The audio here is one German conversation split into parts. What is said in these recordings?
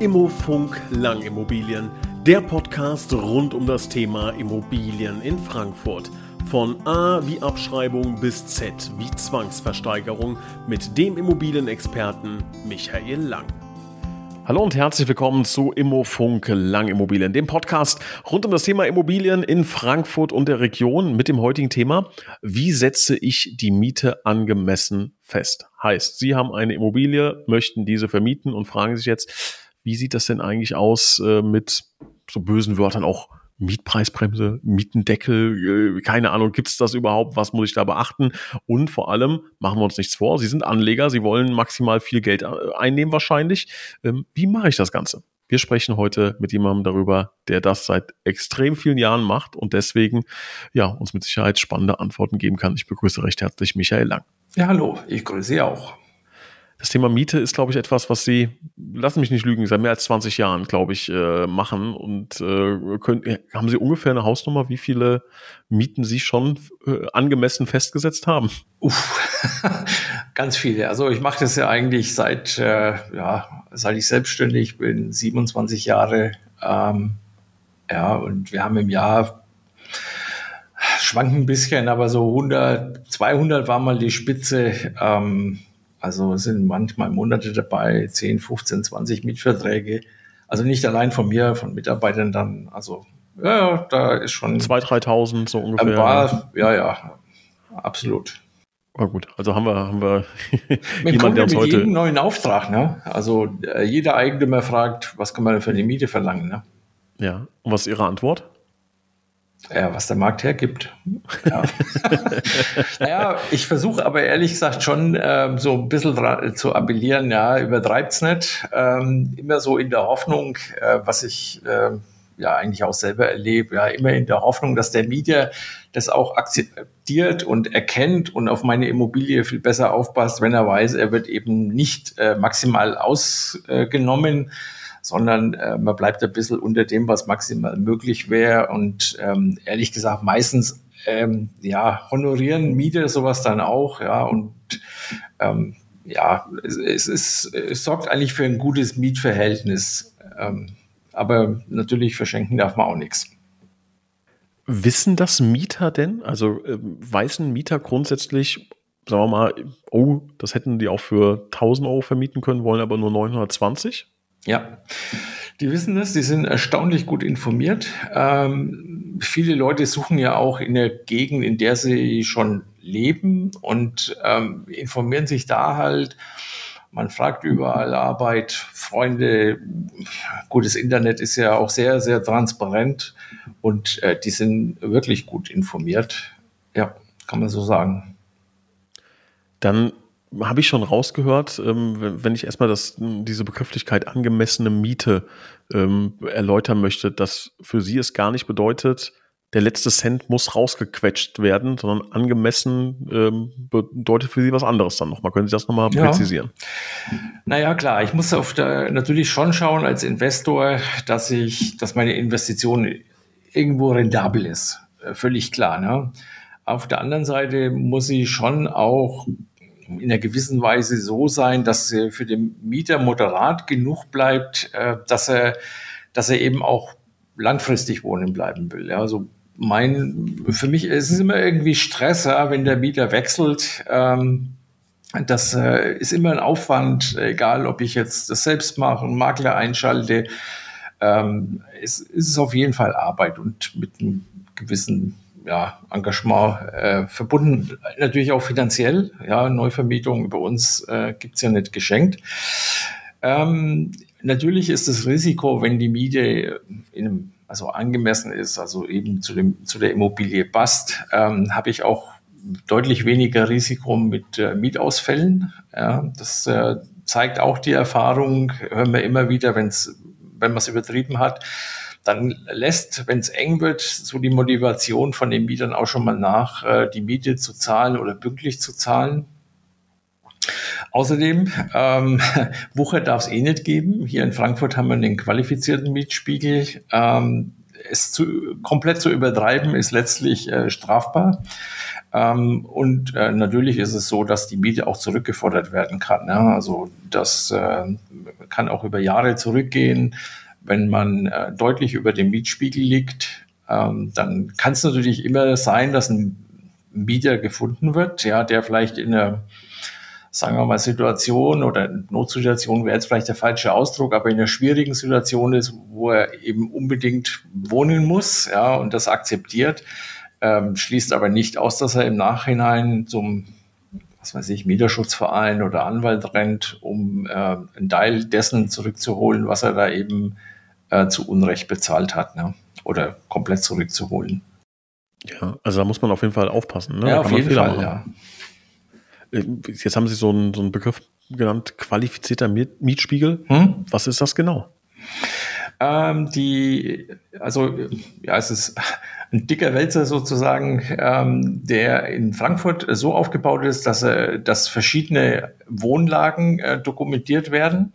Immofunk Langimmobilien, der Podcast rund um das Thema Immobilien in Frankfurt. Von A wie Abschreibung bis Z wie Zwangsversteigerung mit dem Immobilienexperten Michael Lang. Hallo und herzlich willkommen zu Immofunk Langimmobilien, dem Podcast rund um das Thema Immobilien in Frankfurt und der Region mit dem heutigen Thema, wie setze ich die Miete angemessen fest? Heißt, Sie haben eine Immobilie, möchten diese vermieten und fragen sich jetzt, wie sieht das denn eigentlich aus äh, mit so bösen Wörtern auch Mietpreisbremse, Mietendeckel, äh, keine Ahnung, gibt es das überhaupt? Was muss ich da beachten? Und vor allem, machen wir uns nichts vor, Sie sind Anleger, Sie wollen maximal viel Geld äh, einnehmen wahrscheinlich. Ähm, wie mache ich das Ganze? Wir sprechen heute mit jemandem darüber, der das seit extrem vielen Jahren macht und deswegen ja uns mit Sicherheit spannende Antworten geben kann. Ich begrüße recht herzlich Michael Lang. Ja, hallo, ich grüße Sie auch. Das Thema Miete ist, glaube ich, etwas, was Sie, lassen mich nicht lügen, seit mehr als 20 Jahren, glaube ich, äh, machen. Und äh, können, haben Sie ungefähr eine Hausnummer, wie viele Mieten Sie schon äh, angemessen festgesetzt haben? Uff, ganz viele. Also ich mache das ja eigentlich seit, äh, ja, seit ich selbstständig bin, 27 Jahre. Ähm, ja, und wir haben im Jahr schwanken ein bisschen, aber so 100, 200 war mal die Spitze. Ähm, also es sind manchmal Monate dabei, 10, 15, 20 Mietverträge. Also nicht allein von mir, von Mitarbeitern dann. Also ja, da ist schon. 2.000, 3.000 so ungefähr. War, ja, ja, absolut. Na gut, also haben wir, haben wir jemanden, der uns mit heute. Jedem neuen Auftrag, ne? Also äh, jeder Eigentümer fragt, was kann man für die Miete verlangen, ne? Ja. Und was ist Ihre Antwort? Ja, was der Markt hergibt. Ja. naja, ich versuche aber ehrlich gesagt schon ähm, so ein bisschen zu appellieren, ja, übertreibt's nicht. Ähm, immer so in der Hoffnung, äh, was ich äh, ja eigentlich auch selber erlebe, ja, immer in der Hoffnung, dass der Mieter das auch akzeptiert und erkennt und auf meine Immobilie viel besser aufpasst, wenn er weiß, er wird eben nicht äh, maximal ausgenommen sondern äh, man bleibt ein bisschen unter dem, was maximal möglich wäre. Und ähm, ehrlich gesagt, meistens ähm, ja, honorieren Mieter sowas dann auch, ja, und ähm, ja, es, es, ist, es sorgt eigentlich für ein gutes Mietverhältnis. Ähm, aber natürlich verschenken darf man auch nichts. Wissen das Mieter denn? Also äh, weiß Mieter grundsätzlich, sagen wir mal, oh, das hätten die auch für 1000 Euro vermieten können, wollen aber nur 920? Ja, die wissen das, die sind erstaunlich gut informiert. Ähm, viele Leute suchen ja auch in der Gegend, in der sie schon leben und ähm, informieren sich da halt. Man fragt überall Arbeit, Freunde. Gutes Internet ist ja auch sehr, sehr transparent und äh, die sind wirklich gut informiert. Ja, kann man so sagen. Dann habe ich schon rausgehört, ähm, wenn ich erstmal das, diese Begrifflichkeit angemessene Miete ähm, erläutern möchte, dass für Sie es gar nicht bedeutet, der letzte Cent muss rausgequetscht werden, sondern angemessen ähm, bedeutet für Sie was anderes dann nochmal. Können Sie das nochmal ja. präzisieren? Naja, klar, ich muss auf der, natürlich schon schauen als Investor, dass ich, dass meine Investition irgendwo rentabel ist. Äh, völlig klar. Ne? Auf der anderen Seite muss ich schon auch in einer gewissen Weise so sein, dass für den Mieter moderat genug bleibt, äh, dass er, dass er eben auch langfristig wohnen bleiben will. Also mein, für mich ist es immer irgendwie Stress, wenn der Mieter wechselt. Ähm, das äh, ist immer ein Aufwand, egal ob ich jetzt das selbst mache, einen Makler einschalte. Ähm, es ist auf jeden Fall Arbeit und mit einem gewissen ja, Engagement äh, verbunden, natürlich auch finanziell. Ja, Neuvermietung über uns äh, gibt's ja nicht geschenkt. Ähm, natürlich ist das Risiko, wenn die Miete in einem, also angemessen ist, also eben zu, dem, zu der Immobilie passt, ähm, habe ich auch deutlich weniger Risiko mit äh, Mietausfällen. Ja, das äh, zeigt auch die Erfahrung, hören wir immer wieder, wenn's, wenn man es übertrieben hat dann lässt, wenn es eng wird, so die Motivation von den Mietern auch schon mal nach, äh, die Miete zu zahlen oder pünktlich zu zahlen. Außerdem, ähm, Wucher darf es eh nicht geben. Hier in Frankfurt haben wir einen qualifizierten Mietspiegel. Ähm, es zu, komplett zu übertreiben, ist letztlich äh, strafbar. Ähm, und äh, natürlich ist es so, dass die Miete auch zurückgefordert werden kann. Ne? Also das äh, kann auch über Jahre zurückgehen. Wenn man äh, deutlich über dem Mietspiegel liegt, ähm, dann kann es natürlich immer sein, dass ein Mieter gefunden wird, ja, der vielleicht in einer sagen wir mal, Situation oder Notsituation wäre jetzt vielleicht der falsche Ausdruck, aber in einer schwierigen Situation ist, wo er eben unbedingt wohnen muss, ja, und das akzeptiert, ähm, schließt aber nicht aus, dass er im Nachhinein zum, was weiß ich, Mieterschutzverein oder Anwalt rennt, um äh, einen Teil dessen zurückzuholen, was er da eben äh, zu Unrecht bezahlt hat, ne? oder komplett zurückzuholen. Ja, also da muss man auf jeden Fall aufpassen. Ne? Ja, auf jeden Fall, machen. ja. Äh, jetzt haben Sie so einen, so einen Begriff genannt, qualifizierter Mietspiegel. Hm? Was ist das genau? Ähm, die, also, ja, es ist ein dicker Wälzer sozusagen, ähm, der in Frankfurt so aufgebaut ist, dass, äh, dass verschiedene Wohnlagen äh, dokumentiert werden.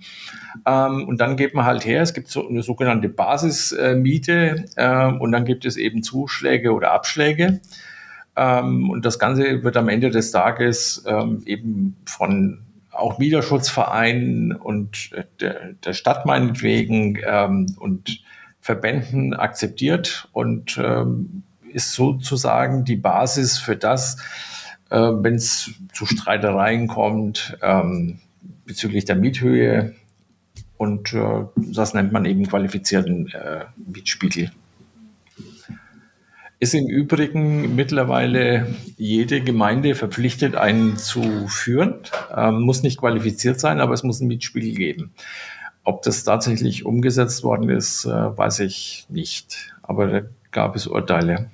Ähm, und dann geht man halt her, es gibt so eine sogenannte Basismiete äh, und dann gibt es eben Zuschläge oder Abschläge. Ähm, und das Ganze wird am Ende des Tages ähm, eben von auch Mieterschutzvereinen und der, der Stadt meinetwegen ähm, und Verbänden akzeptiert und ähm, ist sozusagen die Basis für das, äh, wenn es zu Streitereien kommt ähm, bezüglich der Miethöhe. Und äh, das nennt man eben qualifizierten äh, Mietspiegel ist im Übrigen mittlerweile jede Gemeinde verpflichtet, einen zu führen. Ähm, muss nicht qualifiziert sein, aber es muss ein Mietspiegel geben. Ob das tatsächlich umgesetzt worden ist, äh, weiß ich nicht. Aber da gab es Urteile.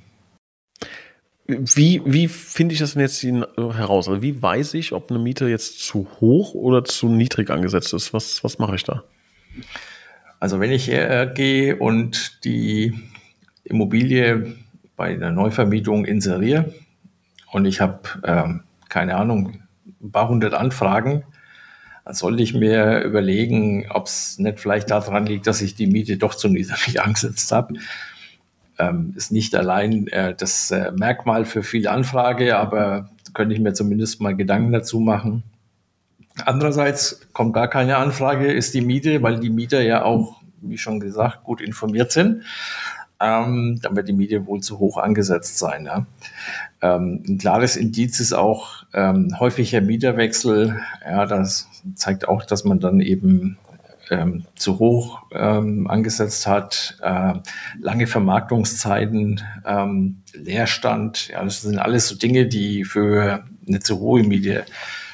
Wie, wie finde ich das denn jetzt heraus? Also wie weiß ich, ob eine Miete jetzt zu hoch oder zu niedrig angesetzt ist? Was, was mache ich da? Also wenn ich hergehe und die Immobilie bei der Neuvermietung inseriere und ich habe, ähm, keine Ahnung, ein paar hundert Anfragen, dann sollte ich mir überlegen, ob es nicht vielleicht daran liegt, dass ich die Miete doch zu niedrig angesetzt habe. Ähm, ist nicht allein äh, das äh, Merkmal für viele Anfrage, aber könnte ich mir zumindest mal Gedanken dazu machen. Andererseits kommt gar keine Anfrage, ist die Miete, weil die Mieter ja auch, wie schon gesagt, gut informiert sind ähm, dann wird die Miete wohl zu hoch angesetzt sein. Ja. Ähm, ein klares Indiz ist auch ähm, häufiger Mieterwechsel. Ja, das zeigt auch, dass man dann eben ähm, zu hoch ähm, angesetzt hat, äh, lange Vermarktungszeiten, ähm, Leerstand. Ja, das sind alles so Dinge, die für eine zu hohe Miete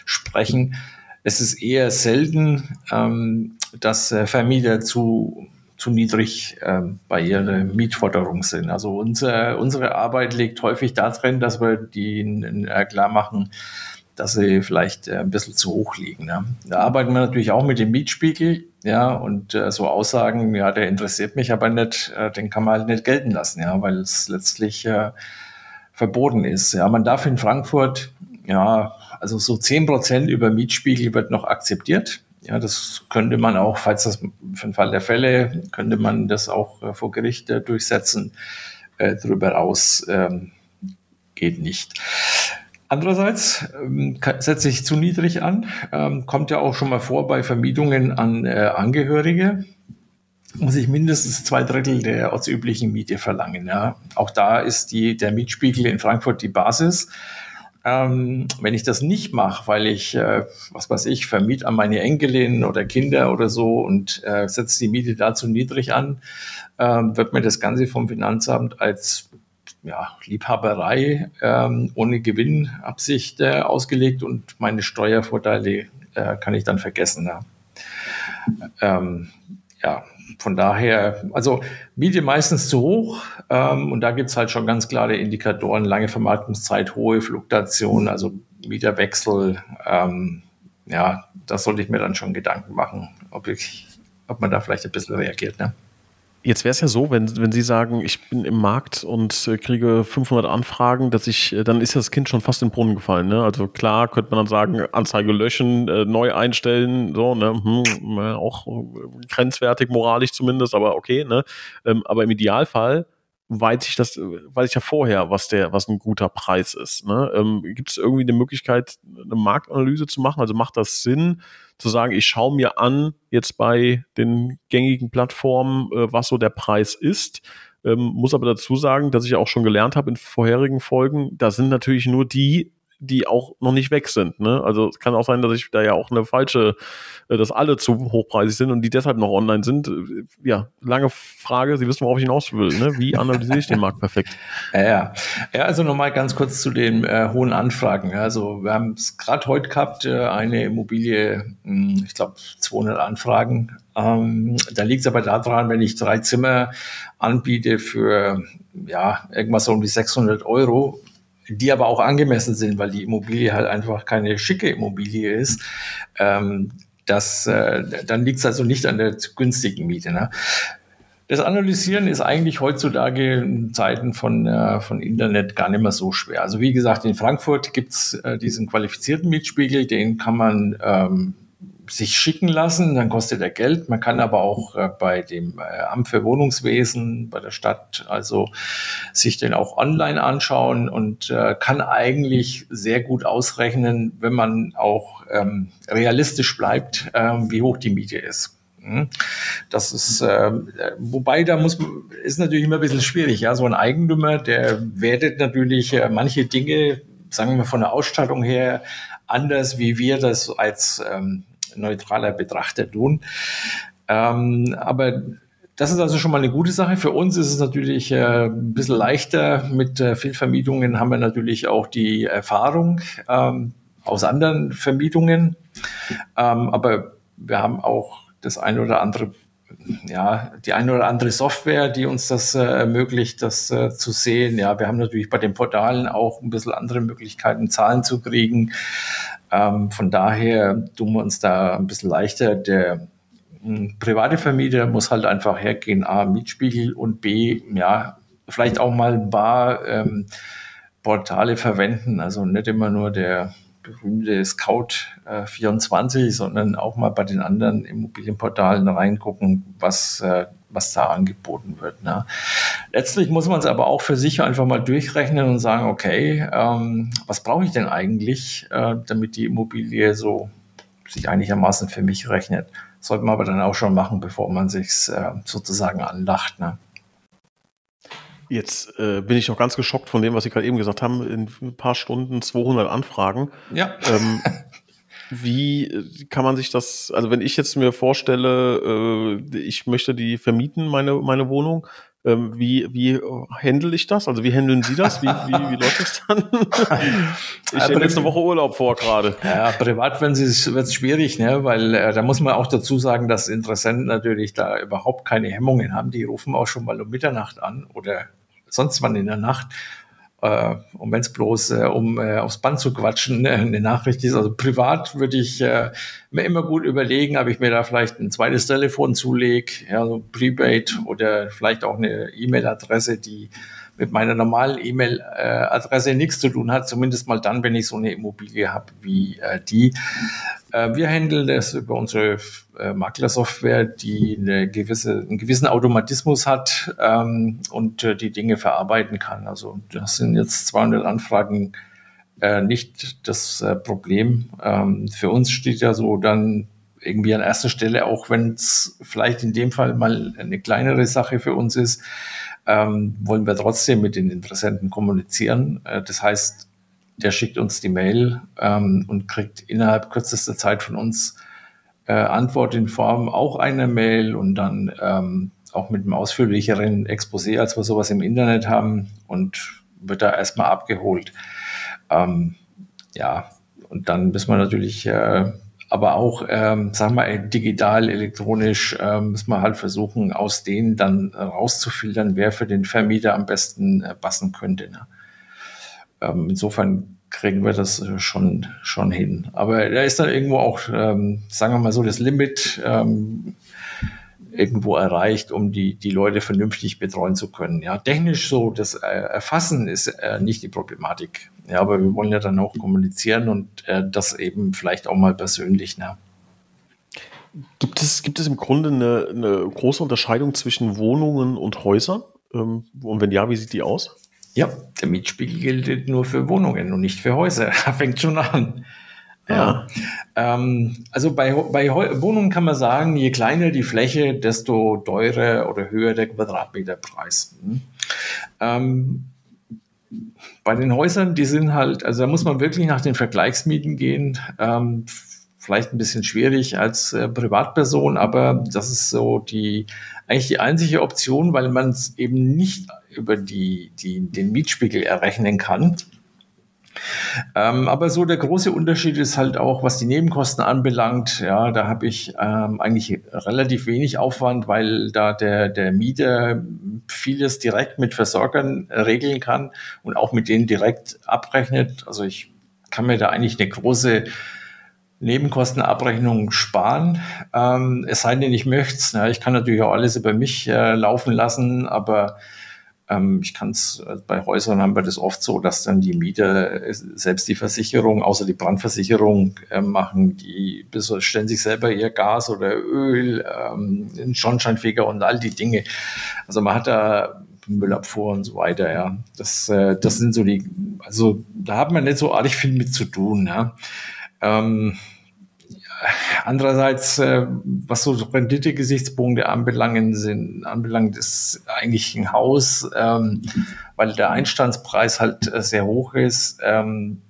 sprechen. Es ist eher selten, ähm, dass äh, Vermieter zu zu niedrig ähm, bei ihrer Mietforderung sind. Also unser, unsere Arbeit liegt häufig darin, dass wir die äh, klar machen, dass sie vielleicht äh, ein bisschen zu hoch liegen. Ne? Da arbeiten wir natürlich auch mit dem Mietspiegel, ja, und äh, so Aussagen, ja, der interessiert mich aber nicht, äh, den kann man halt nicht gelten lassen, ja, weil es letztlich äh, verboten ist. Ja, man darf in Frankfurt, ja, also so zehn Prozent über Mietspiegel wird noch akzeptiert. Ja, das könnte man auch, falls das für den Fall der Fälle, könnte man das auch äh, vor Gericht äh, durchsetzen. Äh, darüber raus ähm, geht nicht. Andererseits ähm, setze ich zu niedrig an, ähm, kommt ja auch schon mal vor bei Vermietungen an äh, Angehörige, muss ich mindestens zwei Drittel der ortsüblichen Miete verlangen. Ja. Auch da ist die, der Mietspiegel in Frankfurt die Basis. Ähm, wenn ich das nicht mache, weil ich, äh, was weiß ich, vermiet an meine Enkelin oder Kinder oder so und äh, setze die Miete dazu niedrig an, äh, wird mir das Ganze vom Finanzamt als ja, Liebhaberei ähm, ohne Gewinnabsicht äh, ausgelegt und meine Steuervorteile äh, kann ich dann vergessen. Ja. Ähm, ja, von daher, also Miete meistens zu hoch ähm, und da gibt es halt schon ganz klare Indikatoren, lange Vermarktungszeit, hohe Fluktuation, also Mieterwechsel. Ähm, ja, da sollte ich mir dann schon Gedanken machen, ob, ich, ob man da vielleicht ein bisschen reagiert. Ne? Jetzt wäre es ja so, wenn, wenn Sie sagen, ich bin im Markt und äh, kriege 500 Anfragen, dass ich, äh, dann ist das Kind schon fast in den Brunnen gefallen. Ne? Also klar könnte man dann sagen, Anzeige löschen, äh, neu einstellen, so, ne? Hm, auch grenzwertig, moralisch zumindest, aber okay. Ne? Ähm, aber im Idealfall weiß ich das, weiß ich ja vorher, was der, was ein guter Preis ist. Ne? Ähm, Gibt es irgendwie eine Möglichkeit, eine Marktanalyse zu machen? Also macht das Sinn, zu sagen, ich schaue mir an, jetzt bei den gängigen Plattformen, äh, was so der Preis ist. Ähm, muss aber dazu sagen, dass ich auch schon gelernt habe in vorherigen Folgen, da sind natürlich nur die die auch noch nicht weg sind. Ne? Also es kann auch sein, dass ich da ja auch eine falsche, äh, dass alle zu hochpreisig sind und die deshalb noch online sind. Äh, ja, lange Frage. Sie wissen, worauf ich hinaus will. Ne? Wie analysiere ich den Markt perfekt? Ja, ja. also nochmal ganz kurz zu den äh, hohen Anfragen. Also wir haben es gerade heute gehabt, äh, eine Immobilie, mh, hm, ich glaube 200 Anfragen. Ähm, da liegt es aber daran, wenn ich drei Zimmer anbiete für ja irgendwas so um die 600 Euro, die aber auch angemessen sind, weil die Immobilie halt einfach keine schicke Immobilie ist. Ähm, das, äh, dann liegt es also nicht an der günstigen Miete. Ne? Das Analysieren ist eigentlich heutzutage in Zeiten von, äh, von Internet gar nicht mehr so schwer. Also wie gesagt, in Frankfurt gibt's äh, diesen qualifizierten Mietspiegel, den kann man ähm, sich schicken lassen, dann kostet er Geld. Man kann aber auch äh, bei dem äh, Amt für Wohnungswesen, bei der Stadt, also sich den auch online anschauen und äh, kann eigentlich sehr gut ausrechnen, wenn man auch ähm, realistisch bleibt, äh, wie hoch die Miete ist. Hm? Das ist, äh, wobei da muss ist natürlich immer ein bisschen schwierig. Ja, so ein Eigentümer, der wertet natürlich äh, manche Dinge, sagen wir von der Ausstattung her, anders, wie wir das als ähm, neutraler Betrachter tun. Ähm, aber das ist also schon mal eine gute Sache. Für uns ist es natürlich äh, ein bisschen leichter. Mit äh, Fehlvermietungen haben wir natürlich auch die Erfahrung ähm, aus anderen Vermietungen. Ähm, aber wir haben auch das eine oder andere, ja, die eine oder andere Software, die uns das äh, ermöglicht, das äh, zu sehen. Ja, wir haben natürlich bei den Portalen auch ein bisschen andere Möglichkeiten, Zahlen zu kriegen. Ähm, von daher tun wir uns da ein bisschen leichter. Der hm, private Vermieter muss halt einfach hergehen, A, Mietspiegel und B, ja, vielleicht auch mal ein paar ähm, Portale verwenden. Also nicht immer nur der berühmte Scout äh, 24, sondern auch mal bei den anderen Immobilienportalen reingucken, was äh, was da angeboten wird. Ne? Letztlich muss man es aber auch für sich einfach mal durchrechnen und sagen, okay, ähm, was brauche ich denn eigentlich, äh, damit die Immobilie so sich einigermaßen für mich rechnet. Sollte man aber dann auch schon machen, bevor man sich äh, sozusagen anlacht. Ne? Jetzt äh, bin ich noch ganz geschockt von dem, was Sie gerade eben gesagt haben. In ein paar Stunden 200 Anfragen. Ja. Ähm, Wie kann man sich das, also wenn ich jetzt mir vorstelle, äh, ich möchte die vermieten, meine, meine Wohnung, ähm, wie, wie handle ich das? Also wie handeln Sie das? Wie, wie, wie läuft das dann? ich stelle jetzt eine Woche Urlaub vor gerade. Ja, privat wird es schwierig, ne? weil äh, da muss man auch dazu sagen, dass Interessenten natürlich da überhaupt keine Hemmungen haben. Die rufen auch schon mal um Mitternacht an oder sonst wann in der Nacht äh, und wenn es bloß äh, um äh, aufs Band zu quatschen, äh, eine Nachricht ist. Also privat würde ich äh, mir immer gut überlegen, ob ich mir da vielleicht ein zweites Telefon zulege, ja, so Prepaid oder vielleicht auch eine E-Mail-Adresse, die mit meiner normalen E-Mail-Adresse nichts zu tun hat, zumindest mal dann, wenn ich so eine Immobilie habe wie äh, die. Äh, wir handeln das über unsere äh, Maklersoftware, die eine gewisse, einen gewissen Automatismus hat ähm, und äh, die Dinge verarbeiten kann. Also das sind jetzt 200 Anfragen nicht das Problem. Ähm, für uns steht ja so dann irgendwie an erster Stelle, auch wenn es vielleicht in dem Fall mal eine kleinere Sache für uns ist, ähm, wollen wir trotzdem mit den Interessenten kommunizieren. Äh, das heißt, der schickt uns die Mail ähm, und kriegt innerhalb kürzester Zeit von uns äh, Antwort in Form auch einer Mail und dann ähm, auch mit einem ausführlicheren Exposé, als wir sowas im Internet haben und wird da erstmal abgeholt. Ähm, ja, und dann müssen wir natürlich äh, aber auch, ähm, sagen wir, digital, elektronisch ähm, muss man halt versuchen, aus denen dann rauszufiltern, wer für den Vermieter am besten äh, passen könnte. Ne? Ähm, insofern kriegen wir das äh, schon, schon hin. Aber da ist dann irgendwo auch, ähm, sagen wir mal so, das Limit. Ähm, irgendwo erreicht, um die, die Leute vernünftig betreuen zu können. Ja, technisch so das äh, Erfassen ist äh, nicht die Problematik. Ja, aber wir wollen ja dann auch kommunizieren und äh, das eben vielleicht auch mal persönlich. Ne? Gibt es, gibt es im Grunde eine, eine große Unterscheidung zwischen Wohnungen und Häusern? Ähm, und wenn ja, wie sieht die aus? Ja, der Mietspiegel gilt nur für Wohnungen und nicht für Häuser. Fängt schon an. Ja. Ähm, also bei, bei Wohnungen kann man sagen, je kleiner die Fläche, desto teurer oder höher der Quadratmeterpreis. Hm. Ähm, bei den Häusern, die sind halt, also da muss man wirklich nach den Vergleichsmieten gehen. Ähm, vielleicht ein bisschen schwierig als äh, Privatperson, aber das ist so die eigentlich die einzige Option, weil man es eben nicht über die, die, den Mietspiegel errechnen kann. Ähm, aber so der große Unterschied ist halt auch, was die Nebenkosten anbelangt. Ja, da habe ich ähm, eigentlich relativ wenig Aufwand, weil da der, der Mieter vieles direkt mit Versorgern regeln kann und auch mit denen direkt abrechnet. Also ich kann mir da eigentlich eine große Nebenkostenabrechnung sparen. Ähm, es sei denn, ich möchte es. Ne? Ich kann natürlich auch alles über mich äh, laufen lassen, aber ich kann es, äh, bei Häusern haben wir das oft so, dass dann die Mieter äh, selbst die Versicherung, außer die Brandversicherung äh, machen, die stellen sich selber ihr Gas oder Öl, ähm, einen Schornsteinfeger und all die Dinge. Also man hat da Müllabfuhr und so weiter, ja. Das, äh, das sind so die, also da hat man nicht so artig viel mit zu tun, ja. Ähm, andererseits, äh, was so Rendite-Gesichtspunkte anbelangen, sind, anbelangt, ist eigentlich ein Haus, ähm, weil der Einstandspreis halt äh, sehr hoch ist, ähm,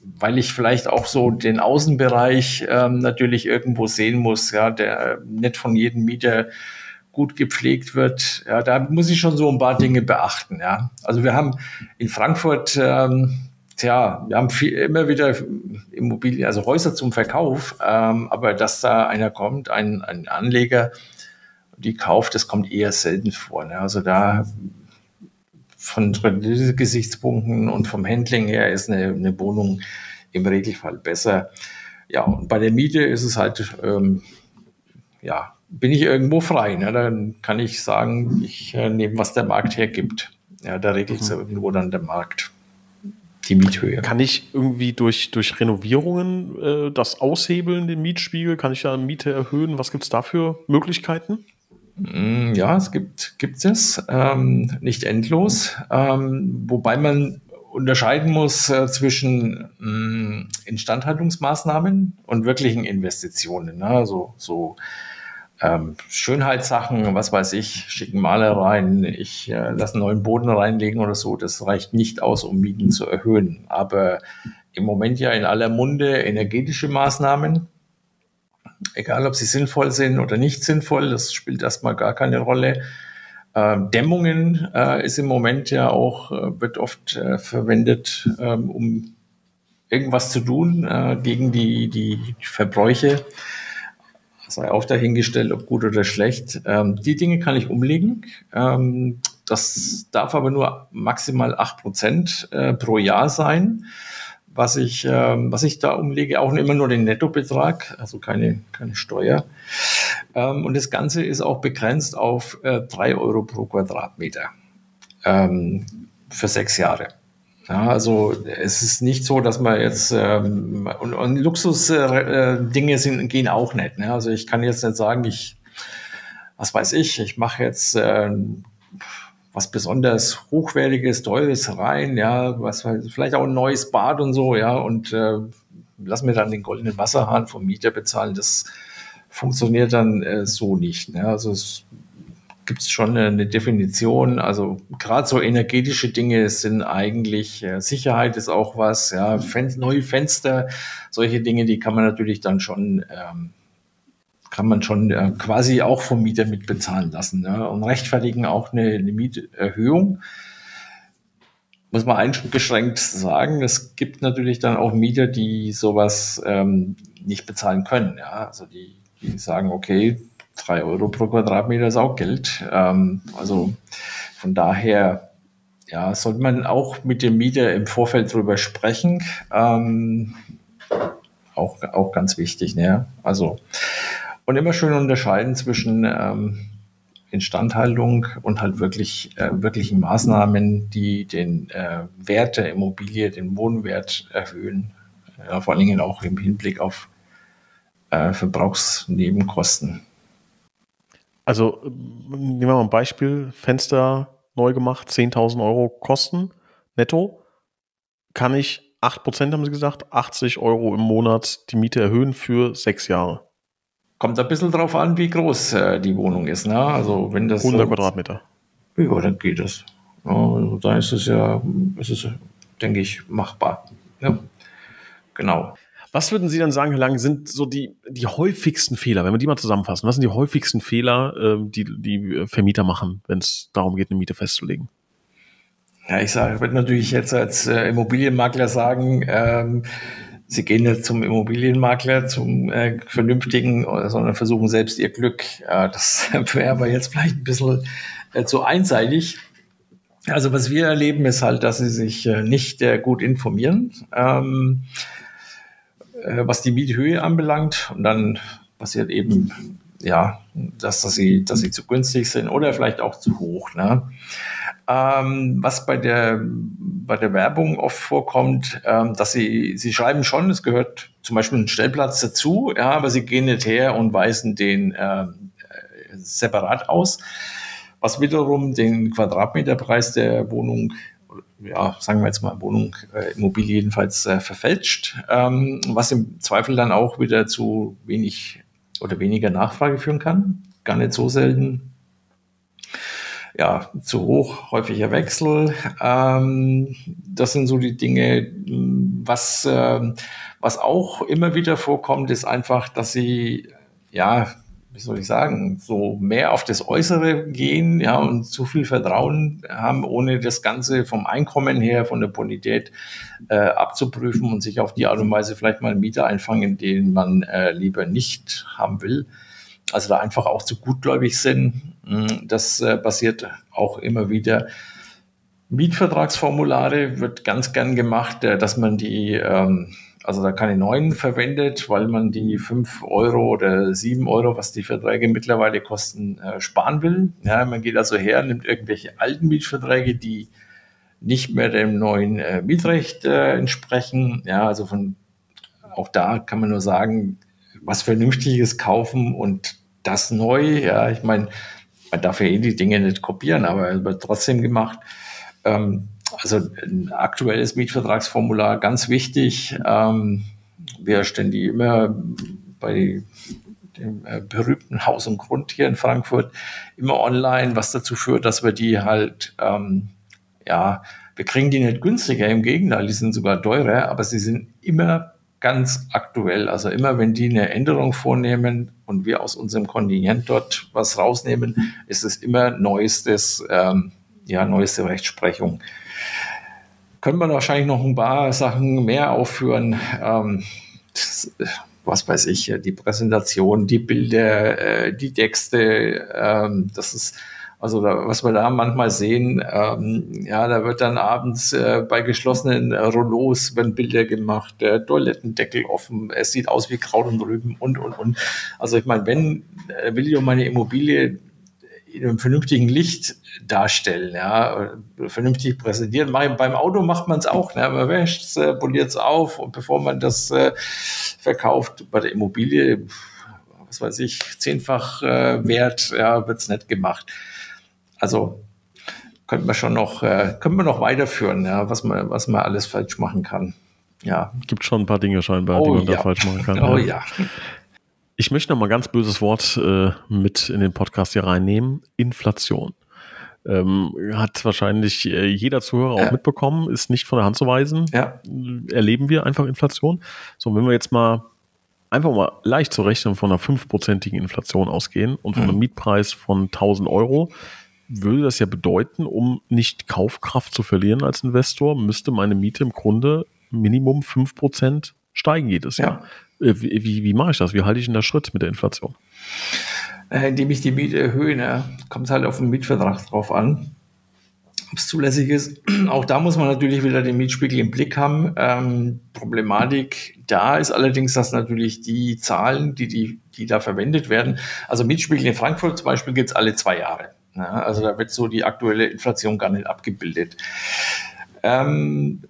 weil ich vielleicht auch so den Außenbereich ähm, natürlich irgendwo sehen muss, ja, der nicht von jedem Mieter gut gepflegt wird. Ja, da muss ich schon so ein paar Dinge beachten. Ja, also wir haben in Frankfurt ähm, Tja, wir haben viel, immer wieder Immobilien, also Häuser zum Verkauf, ähm, aber dass da einer kommt, ein, ein Anleger, die kauft, das kommt eher selten vor. Ne? Also da von Gesichtspunkten und vom Handling her ist eine, eine Wohnung im Regelfall besser. Ja, und bei der Miete ist es halt, ähm, ja, bin ich irgendwo frei. Ne? Dann kann ich sagen, ich äh, nehme, was der Markt hergibt. Ja, da regelt es mhm. irgendwo dann der Markt die Miethöhe. Kann ich irgendwie durch, durch Renovierungen äh, das aushebeln, den Mietspiegel? Kann ich da Miete erhöhen? Was gibt es da für Möglichkeiten? Mm, ja, es gibt, gibt es. Ähm, nicht endlos. Ähm, wobei man unterscheiden muss äh, zwischen mh, mm, Instandhaltungsmaßnahmen und wirklichen Investitionen. Ne? Also so ähm, Schönheitssachen, was weiß ich, schicken Maler rein, ich äh, lasse einen neuen Boden reinlegen oder so, das reicht nicht aus, um Mieten zu erhöhen. Aber im Moment ja in aller Munde energetische Maßnahmen, egal ob sie sinnvoll sind oder nicht sinnvoll, das spielt erstmal gar keine Rolle. Ähm, Dämmungen äh, ist im Moment ja auch, äh, wird oft äh, verwendet, ähm, um irgendwas zu tun äh, gegen die, die Verbräuche sei auch dahingestellt, ob gut oder schlecht. Ähm, die Dinge kann ich umlegen. Ähm, das darf aber nur maximal acht Prozent äh, pro Jahr sein. Was ich, ähm, was ich da umlege, auch immer nur den Nettobetrag, also keine, keine Steuer. Ähm, und das Ganze ist auch begrenzt auf äh, drei Euro pro Quadratmeter ähm, für sechs Jahre. Ja, also es ist nicht so, dass man jetzt ähm, und, und Luxusdinge äh, gehen auch nicht. Ne? Also ich kann jetzt nicht sagen, ich, was weiß ich, ich mache jetzt äh, was besonders hochwertiges, teures rein, ja, was vielleicht auch ein neues Bad und so, ja, und äh, lass mir dann den goldenen Wasserhahn vom Mieter bezahlen. Das funktioniert dann äh, so nicht. Ne? Also es gibt es schon eine Definition. Also gerade so energetische Dinge sind eigentlich, äh, Sicherheit ist auch was, ja, Fen neue Fenster, solche Dinge, die kann man natürlich dann schon, ähm, kann man schon äh, quasi auch vom Mieter mit bezahlen lassen ne? und rechtfertigen auch eine, eine Mieterhöhung. Muss man eingeschränkt sagen, es gibt natürlich dann auch Mieter, die sowas ähm, nicht bezahlen können. Ja? Also die, die sagen, okay, drei Euro pro Quadratmeter ist auch Geld. Ähm, also von daher ja, sollte man auch mit dem Mieter im Vorfeld drüber sprechen. Ähm, auch, auch ganz wichtig. Ne? Also, Und immer schön unterscheiden zwischen ähm, Instandhaltung und halt wirklich äh, wirklichen Maßnahmen, die den äh, Wert der Immobilie, den Wohnwert erhöhen. Ja, vor allen Dingen auch im Hinblick auf äh, Verbrauchsnebenkosten. Also nehmen wir mal ein Beispiel, Fenster neu gemacht, 10.000 Euro Kosten netto. Kann ich 8%, haben Sie gesagt, 80 Euro im Monat die Miete erhöhen für sechs Jahre. Kommt ein bisschen drauf an, wie groß äh, die Wohnung ist. Ne? Also wenn das 100 Quadratmeter. Ja, dann geht. Ja, also da ist es ja, ist es, denke ich, machbar. Ja, genau. Was würden Sie dann sagen, Herr Lang, sind so die, die häufigsten Fehler, wenn wir die mal zusammenfassen? Was sind die häufigsten Fehler, äh, die die Vermieter machen, wenn es darum geht, eine Miete festzulegen? Ja, ich sage, würde natürlich jetzt als äh, Immobilienmakler sagen, ähm, Sie gehen nicht zum Immobilienmakler, zum äh, vernünftigen, sondern versuchen selbst ihr Glück. Ja, das wäre aber jetzt vielleicht ein bisschen äh, zu einseitig. Also was wir erleben, ist halt, dass sie sich äh, nicht äh, gut informieren, ähm, äh, was die Miethöhe anbelangt. Und dann passiert eben, ja, dass, dass, sie, dass sie zu günstig sind oder vielleicht auch zu hoch. Ne? Ähm, was bei der, bei der Werbung oft vorkommt, ähm, dass sie, sie schreiben schon, es gehört zum Beispiel ein Stellplatz dazu, ja, aber sie gehen nicht her und weisen den äh, separat aus, was wiederum den Quadratmeterpreis der Wohnung ja, sagen wir jetzt mal Wohnung, äh, Immobilie jedenfalls äh, verfälscht, ähm, was im Zweifel dann auch wieder zu wenig oder weniger Nachfrage führen kann. Gar nicht so selten ja, zu hoch, häufiger Wechsel. Ähm, das sind so die Dinge, was, äh, was auch immer wieder vorkommt, ist einfach, dass sie, ja, wie soll ich sagen, so mehr auf das Äußere gehen, ja, und zu viel Vertrauen haben, ohne das Ganze vom Einkommen her, von der Bonität äh, abzuprüfen und sich auf die Art und Weise vielleicht mal Mieter einfangen, den man äh, lieber nicht haben will also da einfach auch zu gutgläubig sind. Mm, das äh, passiert auch immer wieder. Mietvertragsformulare wird ganz gern gemacht, äh, dass man die, ähm, also da keine neuen verwendet, weil man die fünf Euro oder sieben Euro, was die Verträge mittlerweile kosten, äh, sparen will. Ja, man geht also her, nimmt irgendwelche alten Mietverträge, die nicht mehr dem neuen Mietrecht entsprechen. Ja, also von auch da kann man nur sagen, was Vernünftiges kaufen und das neu. Ja, ich meine, man darf ja eh die Dinge nicht kopieren, aber es wird trotzdem gemacht. Ähm, also ein aktuelles Mietvertragsformular ganz wichtig. Ähm, wir stellen die immer bei dem äh, berühmten Haus und Grund hier in Frankfurt immer online, was dazu führt, dass wir die halt, ähm, ja, wir kriegen die nicht günstiger, im Gegenteil, die sind sogar teurer, aber sie sind immer ganz aktuell. Also immer, wenn die eine Änderung vornehmen und wir aus unserem Kontingent dort was rausnehmen, ist es immer neuestes, ähm, ja, neueste Rechtsprechung. Können wir wahrscheinlich noch ein paar Sachen mehr aufführen. Ähm, was weiß ich, die Präsentation, die Bilder, äh, die Texte, ähm, das ist also da, was wir da manchmal sehen, ähm, ja, da wird dann abends äh, bei geschlossenen äh, Rollos werden Bilder gemacht, der Toilettendeckel offen, es sieht aus wie Kraut und Rüben und, und, und. Also ich meine, wenn, äh, will ich auch meine Immobilie in einem vernünftigen Licht darstellen, ja, vernünftig präsentieren. Beim Auto macht man es auch, ne? man wäscht es, äh, poliert es auf und bevor man das äh, verkauft, bei der Immobilie, was weiß ich, zehnfach äh, wert, ja, wird es nicht gemacht. Also könnten wir schon noch, äh, können wir noch weiterführen, ja, was man, was man alles falsch machen kann. Ja. Gibt schon ein paar Dinge scheinbar, oh, die man ja. da falsch machen kann. Oh ja. ja. Ich möchte noch mal ein ganz böses Wort äh, mit in den Podcast hier reinnehmen. Inflation. Ähm, hat wahrscheinlich äh, jeder Zuhörer ja. auch mitbekommen, ist nicht von der Hand zu weisen. Ja. Erleben wir einfach Inflation. So, wenn wir jetzt mal einfach mal leicht zu rechnen von einer fünfprozentigen Inflation ausgehen und von mhm. einem Mietpreis von 1000 Euro, würde das ja bedeuten, um nicht Kaufkraft zu verlieren als Investor, müsste meine Miete im Grunde Minimum 5% steigen jedes Jahr. Ja. Äh, wie, wie, mache ich das? Wie halte ich denn da Schritt mit der Inflation? Äh, indem ich die Miete erhöhe, ne? kommt halt auf den Mietvertrag drauf an. ob es zulässig ist. Auch da muss man natürlich wieder den Mietspiegel im Blick haben. Ähm, Problematik da ist allerdings, dass natürlich die Zahlen, die, die, die da verwendet werden, also Mietspiegel in Frankfurt zum Beispiel gibt es alle zwei Jahre. Ja, also da wird so die aktuelle Inflation gar nicht abgebildet. Ähm,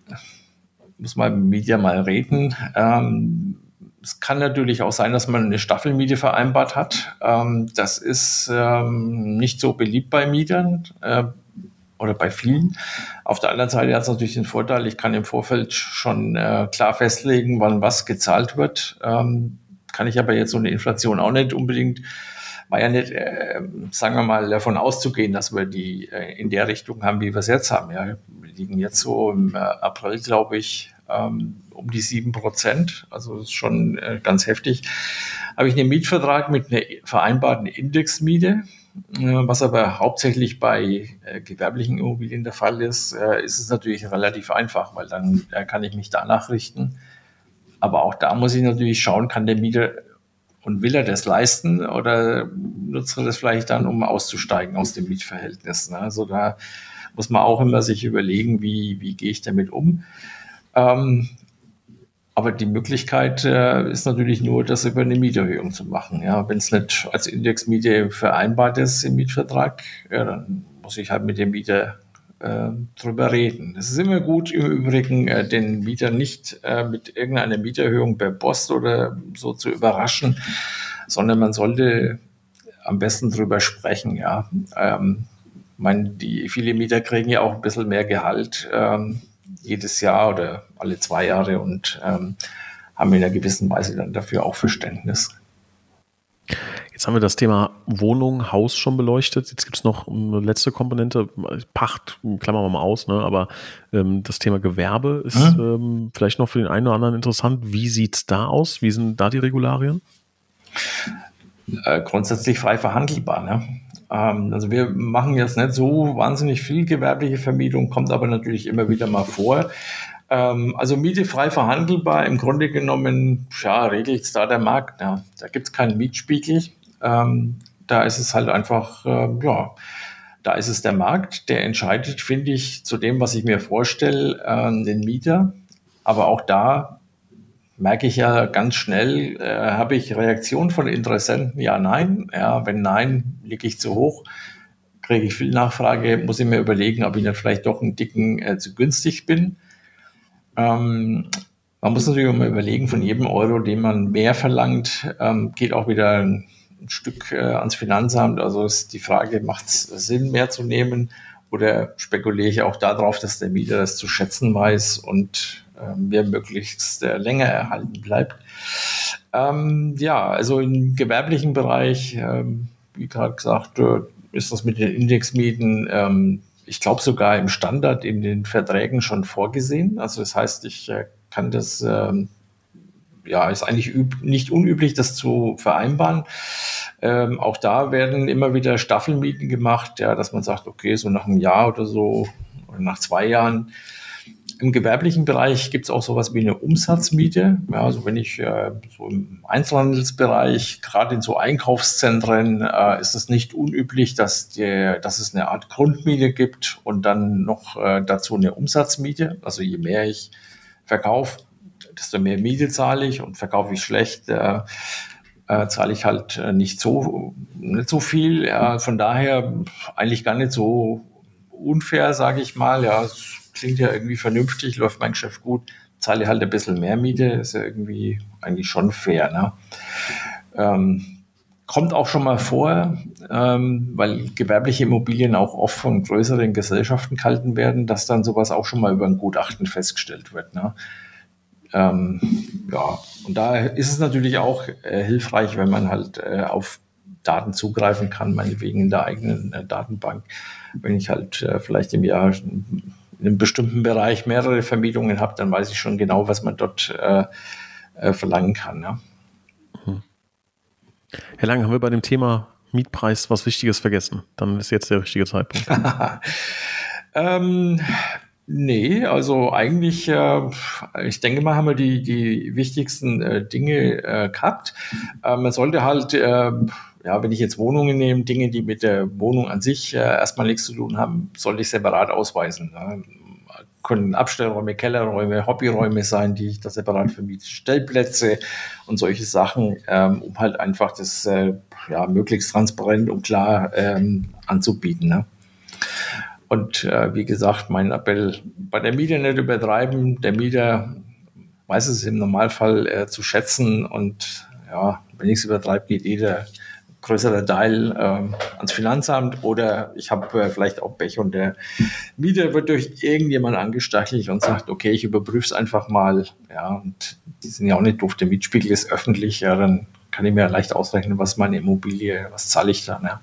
muss man mit Media mal reden. Ähm, es kann natürlich auch sein, dass man eine Staffelmiete vereinbart hat. Ähm, das ist ähm, nicht so beliebt bei Mietern. Äh, oder bei vielen. Auf der anderen Seite hat es natürlich den Vorteil, ich kann im Vorfeld schon äh, klar festlegen, wann was gezahlt wird. Ähm, kann ich aber jetzt so eine Inflation auch nicht unbedingt, war ja nicht, äh, sagen wir mal, davon auszugehen, dass wir die äh, in der Richtung haben, wie wir es jetzt haben. Ja, wir liegen jetzt so im äh, April, glaube ich, ähm, um die sieben Prozent. Also ist schon äh, ganz heftig. Habe ich einen Mietvertrag mit einer vereinbarten Indexmiete was aber hauptsächlich bei äh, gewerblichen Immobilien der Fall ist, äh, ist es natürlich relativ einfach, weil dann äh, kann ich mich danach richten. Aber auch da muss ich natürlich schauen, kann der Mieter und will er das leisten oder nutzt er das vielleicht dann, um auszusteigen aus dem Mietverhältnis? Ne? Also da muss man auch immer sich überlegen, wie, wie gehe ich damit um. Ähm, aber die Möglichkeit äh, ist natürlich nur, das über eine Mieterhöhung zu machen. Ja, wenn es nicht als Indexmiete vereinbart ist im Mietvertrag, ja, dann muss ich halt mit dem Mieter äh, drüber reden. Es ist immer gut, im Übrigen äh, den Mieter nicht äh, mit irgendeiner Mieterhöhung per Post oder so zu überraschen, sondern man sollte am besten drüber sprechen. Ja, ähm, meine, die viele Mieter kriegen ja auch ein bisschen mehr Gehalt. Ähm, jedes Jahr oder alle zwei Jahre und ähm, haben in einer gewissen Weise dann dafür auch Verständnis. Jetzt haben wir das Thema Wohnung, Haus schon beleuchtet. Jetzt gibt es noch eine letzte Komponente, Pacht, klammern wir mal aus, ne? aber ähm, das Thema Gewerbe ist hm? ähm, vielleicht noch für den einen oder anderen interessant. Wie sieht es da aus? Wie sind da die Regularien? Äh, grundsätzlich frei verhandelbar. Ne? Ähm, also wir machen jetzt nicht so wahnsinnig viel gewerbliche Vermietung, kommt aber natürlich immer wieder mal vor. Ähm, also Miete frei verhandelbar, im Grunde genommen, ja, regelt es da der Markt. Ja. Da gibt es keinen Mietspiegel. Ähm, da ist es halt einfach, äh, ja, da ist es der Markt, der entscheidet, finde ich, zu dem, was ich mir vorstelle, äh, den Mieter. Aber auch da merke ich ja ganz schnell, äh, habe ich Reaktionen von Interessenten, ja, nein. Ja, wenn nein, liege ich zu hoch, kriege ich viel Nachfrage, muss ich mir überlegen, ob ich dann vielleicht doch einen dicken äh, zu günstig bin. Ähm, man muss natürlich auch mal überlegen, von jedem Euro, den man mehr verlangt, ähm, geht auch wieder ein, ein Stück äh, ans Finanzamt. Also ist die Frage, macht es Sinn, mehr zu nehmen? Oder spekuliere ich auch darauf, dass der Mieter das zu schätzen weiß und äh, mir möglichst äh, länger erhalten bleibt. Ähm, ja, also im gewerblichen Bereich, ähm, wie gerade gesagt, äh, ist das mit den Indexmieten, ähm, ich glaube sogar im Standard in den Verträgen schon vorgesehen. Also das heißt, ich äh, kann das, ähm, ja, ist eigentlich nicht unüblich, das zu vereinbaren. Ähm, auch da werden immer wieder Staffelmieten gemacht, ja, dass man sagt, okay, so nach einem Jahr oder so oder nach zwei Jahren im gewerblichen Bereich gibt es auch sowas wie eine Umsatzmiete. Ja, also wenn ich äh, so im Einzelhandelsbereich, gerade in so Einkaufszentren, äh, ist es nicht unüblich, dass, die, dass es eine Art Grundmiete gibt und dann noch äh, dazu eine Umsatzmiete. Also je mehr ich verkaufe, desto mehr Miete zahle ich und verkaufe ich schlecht, äh, äh, zahle ich halt äh, nicht so, nicht so viel. Von daher eigentlich gar nicht so unfair, sage ich mal. Ja, klingt ja irgendwie vernünftig, läuft mein Geschäft gut, zahle halt ein bisschen mehr Miete, ist ja irgendwie eigentlich schon fair. Ne? Ähm, kommt auch schon mal vor, ähm, weil gewerbliche Immobilien auch oft von größeren Gesellschaften gehalten werden, dass dann sowas auch schon mal über ein Gutachten festgestellt wird. Ne? Ähm, ja, und da ist es natürlich auch äh, hilfreich, wenn man halt äh, auf Daten zugreifen kann, meinetwegen in der eigenen äh, Datenbank. Wenn ich halt äh, vielleicht im Jahr in einem bestimmten Bereich mehrere Vermietungen habe, dann weiß ich schon genau, was man dort äh, äh, verlangen kann. Ja. Mhm. Herr Lang, haben wir bei dem Thema Mietpreis was Wichtiges vergessen? Dann ist jetzt der richtige Zeitpunkt. ähm, nee, also eigentlich, äh, ich denke mal, haben wir die, die wichtigsten äh, Dinge äh, gehabt. Äh, man sollte halt ja, wenn ich jetzt Wohnungen nehme, Dinge, die mit der Wohnung an sich äh, erstmal nichts zu tun haben, sollte ich separat ausweisen. Ne? Können Abstellräume, Kellerräume, Hobbyräume sein, die ich da separat vermiete, Stellplätze und solche Sachen, ähm, um halt einfach das äh, ja, möglichst transparent und klar ähm, anzubieten. Ne? Und äh, wie gesagt, mein Appell, bei der Miete nicht übertreiben. Der Mieter weiß es im Normalfall äh, zu schätzen und ja, wenn ich es übertreibe, geht jeder größere Teil ähm, ans Finanzamt oder ich habe äh, vielleicht auch Pech und der Mieter wird durch irgendjemand angestachelt und sagt, okay, ich überprüfe es einfach mal. Ja, und die sind ja auch nicht doof. Der Mietspiegel ist öffentlich, ja, dann kann ich mir leicht ausrechnen, was meine Immobilie, was zahle ich dann, ja.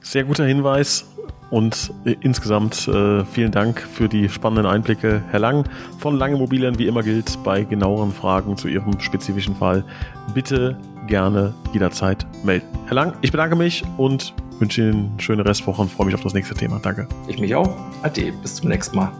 Sehr guter Hinweis und äh, insgesamt äh, vielen Dank für die spannenden Einblicke, Herr Lang. Von Lang Immobilien, wie immer gilt, bei genaueren Fragen zu Ihrem spezifischen Fall, bitte gerne jederzeit melden. Herr Lang, ich bedanke mich und wünsche Ihnen eine schöne Restwoche und freue mich auf das nächste Thema. Danke. Ich mich auch. Ade, bis zum nächsten Mal.